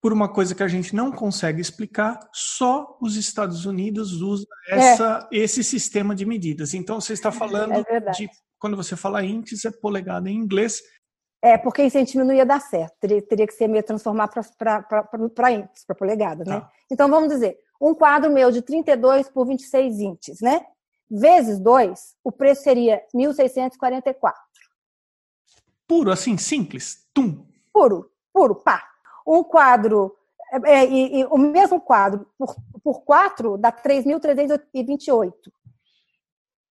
por uma coisa que a gente não consegue explicar, só os Estados Unidos usam é. essa, é. esse sistema de medidas. Então, você está falando é de. Quando você fala intes, é polegada em inglês, é, porque em centímetro não ia dar certo. Teria, teria que ser meio transformar para inches, para polegadas, né? Tá. Então, vamos dizer, um quadro meu de 32 por 26 inches, né? Vezes 2, o preço seria 1.644. Puro, assim, simples. Tum. Puro, puro, pá. Um quadro, é, é e, o mesmo quadro por, por 4 dá 3.328.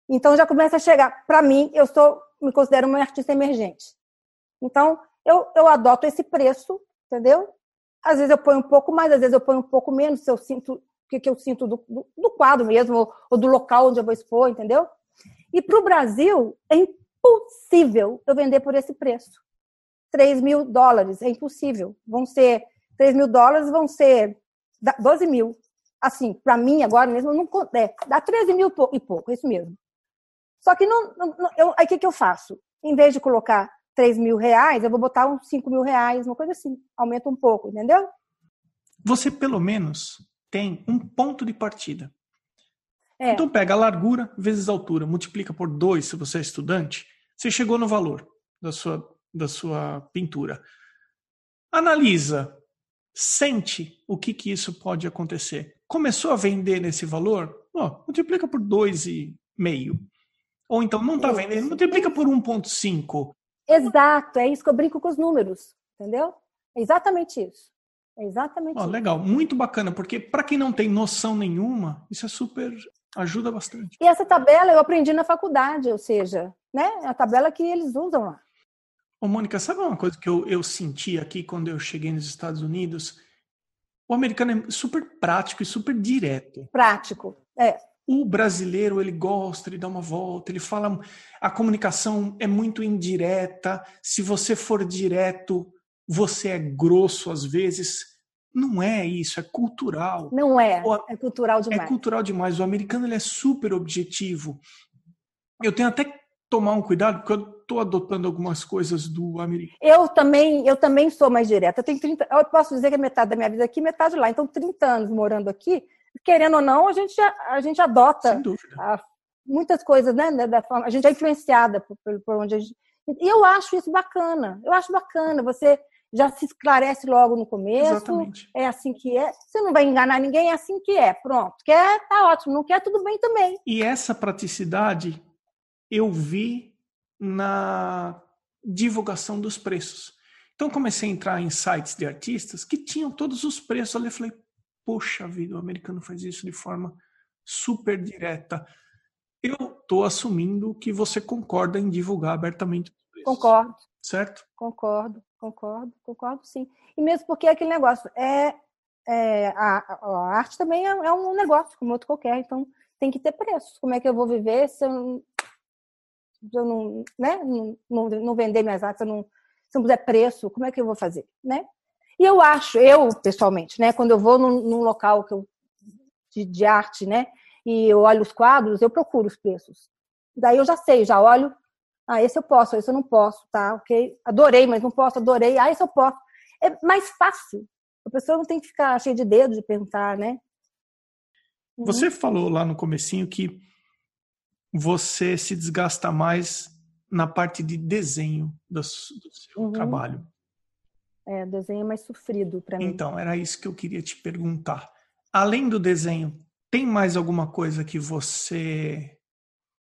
Então já começa a chegar. Para mim, eu sou, me considero uma artista emergente. Então, eu, eu adoto esse preço, entendeu? Às vezes eu ponho um pouco mais, às vezes eu ponho um pouco menos, se eu sinto que, que eu sinto do, do, do quadro mesmo, ou, ou, do local onde eu vou expor, entendeu? E para o Brasil, é impossível eu vender por esse preço. 3 mil dólares, é impossível. Vão ser 3 mil dólares, vão ser 12 mil. Assim, para mim, agora mesmo, não é, dá 13 mil e pouco, isso mesmo. Só que não, não eu, aí o que, que eu faço? Em vez de colocar 3 mil reais, eu vou botar uns 5 mil reais, uma coisa assim. Aumenta um pouco, entendeu? Você pelo menos tem um ponto de partida. É. Então pega a largura vezes a altura, multiplica por 2 se você é estudante, você chegou no valor da sua, da sua pintura. Analisa, sente o que, que isso pode acontecer. Começou a vender nesse valor? Oh, multiplica por 2,5. Ou então não está vendendo, multiplica por 1,5. Exato, é isso que eu brinco com os números, entendeu? É exatamente isso. É exatamente oh, isso. Legal, muito bacana, porque para quem não tem noção nenhuma, isso é super ajuda bastante. E essa tabela eu aprendi na faculdade, ou seja, né, a tabela que eles usam lá. Ô, Mônica, sabe uma coisa que eu, eu senti aqui quando eu cheguei nos Estados Unidos? O americano é super prático e super direto. Prático, é. O brasileiro, ele gosta, ele dá uma volta, ele fala. A comunicação é muito indireta. Se você for direto, você é grosso às vezes. Não é isso, é cultural. Não é, é cultural demais. É cultural demais. O americano ele é super objetivo. Eu tenho até que tomar um cuidado, porque eu estou adotando algumas coisas do americano. Eu também, eu também sou mais direta. Eu tenho 30, eu posso dizer que é metade da minha vida aqui, metade lá. Então, 30 anos morando aqui, querendo ou não, a gente, a gente adota a, muitas coisas, né? Da forma, a gente é influenciada por, por onde a gente. E eu acho isso bacana. Eu acho bacana. Você já se esclarece logo no começo. Exatamente. É assim que é. Você não vai enganar ninguém, é assim que é. Pronto. Quer, tá ótimo. Não quer, tudo bem também. E essa praticidade eu vi na divulgação dos preços. Então comecei a entrar em sites de artistas que tinham todos os preços. Ali eu falei, poxa vida, o americano faz isso de forma super direta. Eu estou assumindo que você concorda em divulgar abertamente os preços. Concordo. Certo? Concordo, concordo, concordo sim. E mesmo porque aquele negócio é, é a, a, arte também é, é, um negócio como outro qualquer, então tem que ter preços. Como é que eu vou viver se eu, eu não, né, não, não vender minhas artes, eu não, se não puser preço, como é que eu vou fazer, né? E eu acho, eu pessoalmente, né, quando eu vou num, num local que eu, de, de, arte, né, e eu olho os quadros, eu procuro os preços. Daí eu já sei, já olho, ah, esse eu posso, esse eu não posso, tá, ok? Adorei, mas não posso, adorei, ah, esse eu posso. É mais fácil. A pessoa não tem que ficar cheia de dedo de perguntar, né? Uhum. Você falou lá no comecinho que você se desgasta mais na parte de desenho do, seu uhum. trabalho. É, desenho é mais sofrido para mim. Então, era isso que eu queria te perguntar. Além do desenho, tem mais alguma coisa que você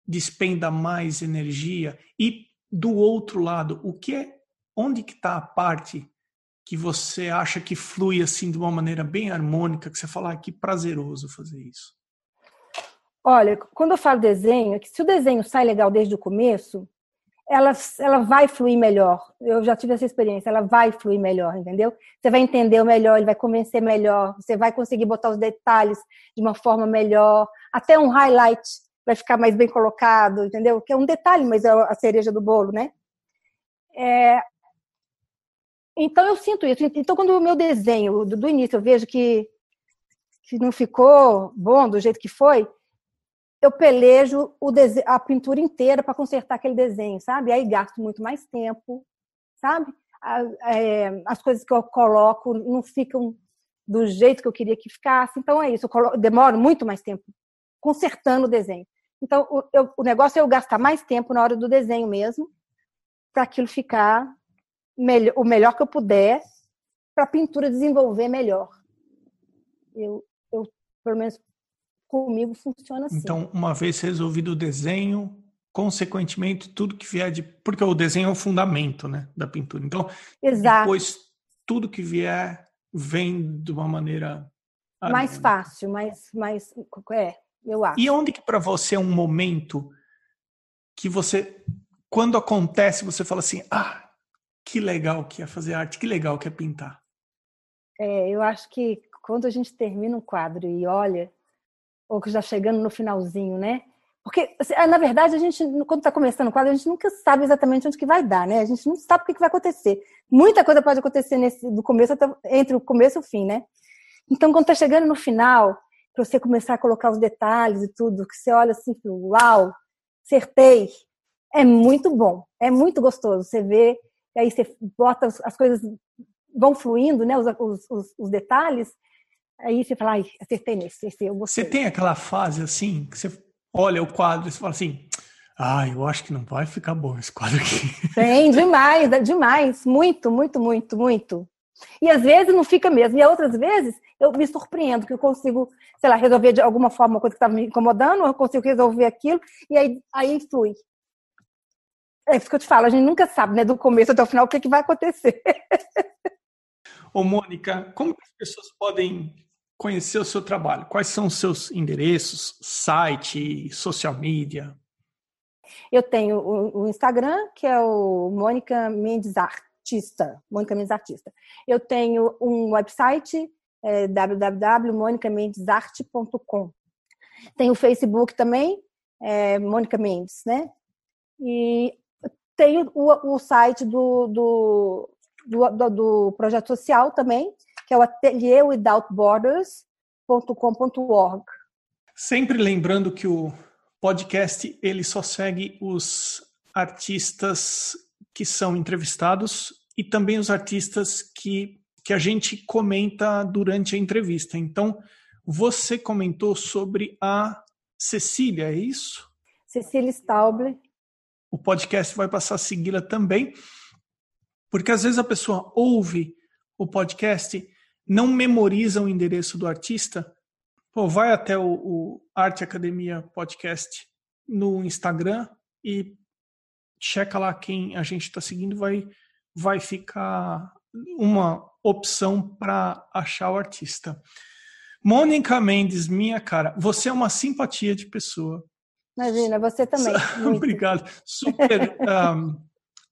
despenda mais energia? E do outro lado, o que é, onde que está a parte que você acha que flui assim de uma maneira bem harmônica, que você fala ah, que prazeroso fazer isso? Olha, quando eu falo desenho, é que se o desenho sai legal desde o começo, ela, ela vai fluir melhor. Eu já tive essa experiência, ela vai fluir melhor, entendeu? Você vai entender melhor, ele vai convencer melhor, você vai conseguir botar os detalhes de uma forma melhor, até um highlight vai ficar mais bem colocado, entendeu? Que é um detalhe, mas é a cereja do bolo, né? É... Então eu sinto isso. Então quando o meu desenho, do, do início, eu vejo que, que não ficou bom do jeito que foi, eu pelejo a pintura inteira para consertar aquele desenho, sabe? Aí gasto muito mais tempo, sabe? É, as coisas que eu coloco não ficam do jeito que eu queria que ficasse. Então é isso, eu coloco, demoro muito mais tempo consertando o desenho. Então o, eu, o negócio é eu gastar mais tempo na hora do desenho mesmo, para aquilo ficar melhor, o melhor que eu puder, para a pintura desenvolver melhor. Eu, eu, pelo menos comigo funciona assim. Então, uma vez resolvido o desenho, consequentemente, tudo que vier de. Porque o desenho é o fundamento né, da pintura. Então, Exato. depois, tudo que vier vem de uma maneira. Mais fácil, mais, mais. É, eu acho. E onde que para você é um momento que você. Quando acontece, você fala assim: ah, que legal que é fazer arte, que legal que é pintar. É, eu acho que quando a gente termina um quadro e olha, ou que já chegando no finalzinho, né? Porque, assim, ah, na verdade, a gente, quando está começando o quadro, a gente nunca sabe exatamente onde que vai dar, né? A gente não sabe o que, que vai acontecer. Muita coisa pode acontecer nesse, do começo até, entre o começo e o fim, né? Então, quando está chegando no final, para você começar a colocar os detalhes e tudo, que você olha assim, uau, acertei, é muito bom, é muito gostoso. Você vê, e aí você bota as coisas vão fluindo, né? Os, os, os detalhes, Aí você fala, ai, acertei nesse, esse eu gostei. Você tem aquela fase assim, que você olha o quadro e você fala assim, ah, eu acho que não vai ficar bom esse quadro aqui. Tem, demais, demais, muito, muito, muito, muito. E às vezes não fica mesmo, e outras vezes eu me surpreendo que eu consigo, sei lá, resolver de alguma forma uma coisa que estava me incomodando, eu consigo resolver aquilo, e aí, aí flui. É isso que eu te falo, a gente nunca sabe, né, do começo até o final, o que, é que vai acontecer. Ô, Mônica, como as pessoas podem conhecer o seu trabalho? Quais são os seus endereços, site, social media? Eu tenho o, Instagram, que é o Mônica Mendes Artista. Mônica Mendes Artista. Eu tenho um website, é, www.monicamendesarte.com. Tem o Facebook também, é, Mônica Mendes, né? E tenho o, o site do, do, do, do, projeto social também, que é o atelierwithoutborders.com.org. Sempre lembrando que o podcast ele só segue os artistas que são entrevistados e também os artistas que, que a gente comenta durante a entrevista. Então, você comentou sobre a Cecília, é isso? Cecília Stauble. O podcast vai passar a segui-la também, porque às vezes a pessoa ouve o podcast não memoriza o endereço do artista, pô, vai até o, o Arte Academia Podcast no Instagram e checa lá quem a gente está seguindo, vai, vai ficar uma opção para achar o artista. Mônica Mendes, minha cara, você é uma simpatia de pessoa. Imagina, você também. Obrigado. Super um, uh,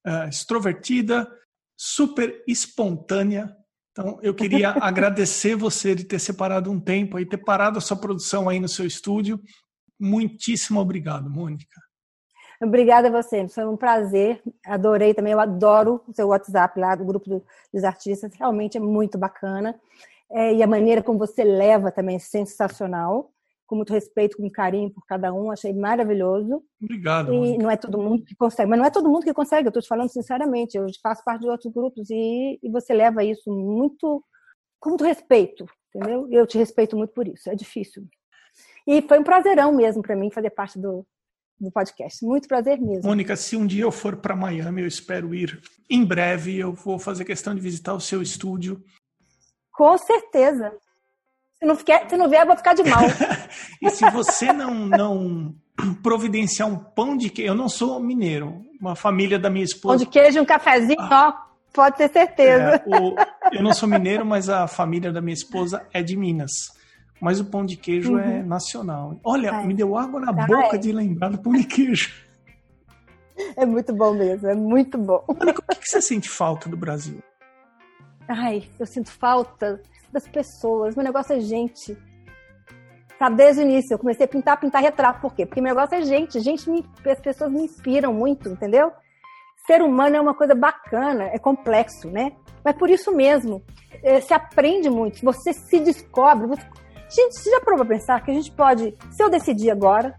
ah, extrovertida, super espontânea, então, eu queria agradecer você de ter separado um tempo aí, ter parado a sua produção aí no seu estúdio. Muitíssimo obrigado, Mônica. Obrigada a você, foi um prazer. Adorei também, eu adoro o seu WhatsApp lá do grupo dos artistas, realmente é muito bacana. É, e a maneira como você leva também é sensacional com muito respeito, com carinho por cada um, achei maravilhoso. Obrigado. E Mônica. não é todo mundo que consegue, mas não é todo mundo que consegue, eu estou te falando sinceramente, eu faço parte de outros grupos e, e você leva isso muito, com muito respeito, entendeu? Eu te respeito muito por isso, é difícil. E foi um prazerão mesmo para mim fazer parte do, do podcast. Muito prazer mesmo. Mônica, se um dia eu for para Miami, eu espero ir em breve. Eu vou fazer questão de visitar o seu estúdio. Com certeza. Se não, se não vier, eu vou ficar de mal. e se você não, não providenciar um pão de queijo, eu não sou mineiro, uma família da minha esposa. Pão de queijo, um cafezinho, ah, ó, pode ter certeza. É, o, eu não sou mineiro, mas a família da minha esposa é de Minas. Mas o pão de queijo é uhum. é nacional. Olha, Ai. me deu água na ah, boca é. de lembrar do pão de queijo. É muito bom mesmo, é muito bom. Mônica, o que você sente falta do Brasil? Ai, eu sinto falta das pessoas. Meu negócio é gente. Tá, desde o início, eu comecei a pintar, pintar retrato. Por quê? Porque meu negócio é gente. Gente, me, as pessoas me inspiram muito, entendeu? Ser humano é uma coisa bacana, é complexo, né? Mas por isso mesmo, é, se aprende muito, você se descobre. Você... Gente, você já provou pra pensar que a gente pode, se eu decidir agora,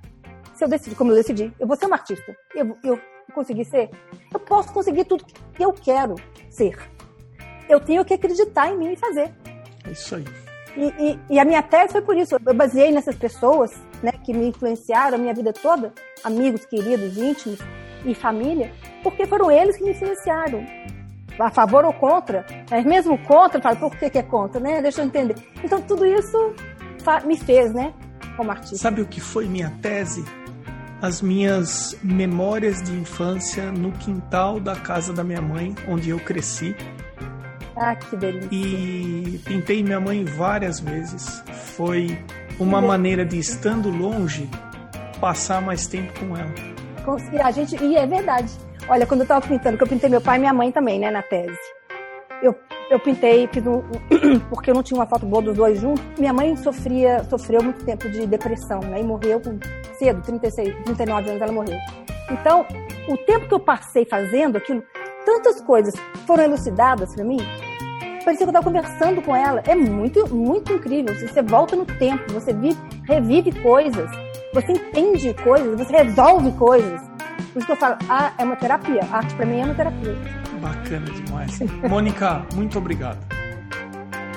se eu decidir, como eu decidi, eu vou ser uma artista, eu, eu conseguir ser, eu posso conseguir tudo que eu quero ser. Eu tenho que acreditar em mim e fazer. É isso aí. E, e, e, a minha tese foi por isso. Eu baseei nessas pessoas né, que me influenciaram a minha vida toda, amigos, queridos, íntimos e família, porque foram eles que me influenciaram. A favor ou contra. Mas mesmo contra, eu falo, por que, que é contra? Né? Deixa eu entender. Então, tudo isso me fez, né? Como artista. Sabe o que foi minha tese? As minhas memórias de infância no quintal da casa da minha mãe, onde eu cresci ah, que delícia. E pintei minha mãe várias vezes. Foi uma maneira de, estando longe, passar mais tempo com ela. E a gente, e é verdade. Olha, quando eu tava pintando, que eu pintei meu pai e minha mãe também, né, na tese. Eu, eu pintei, porque eu não tinha uma foto boa dos dois juntos. Minha mãe sofria, sofreu muito tempo de depressão, né, e morreu com cedo, 36, 39 anos ela morreu. Então, o tempo que eu passei fazendo aquilo, tantas coisas foram elucidadas para mim, parecia que eu estava conversando com ela. É muito, muito incrível. Você volta no tempo, você vive, revive coisas, você entende coisas, você resolve coisas. Por isso que eu falo, ah, é uma terapia. A arte para mim é uma terapia. Bacana demais. Mônica, muito obrigado.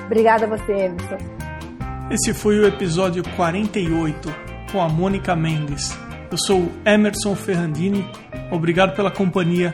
Obrigada a você, Emerson. Esse foi o episódio 48 com a Mônica Mendes. Eu sou Emerson Ferrandini. Obrigado pela companhia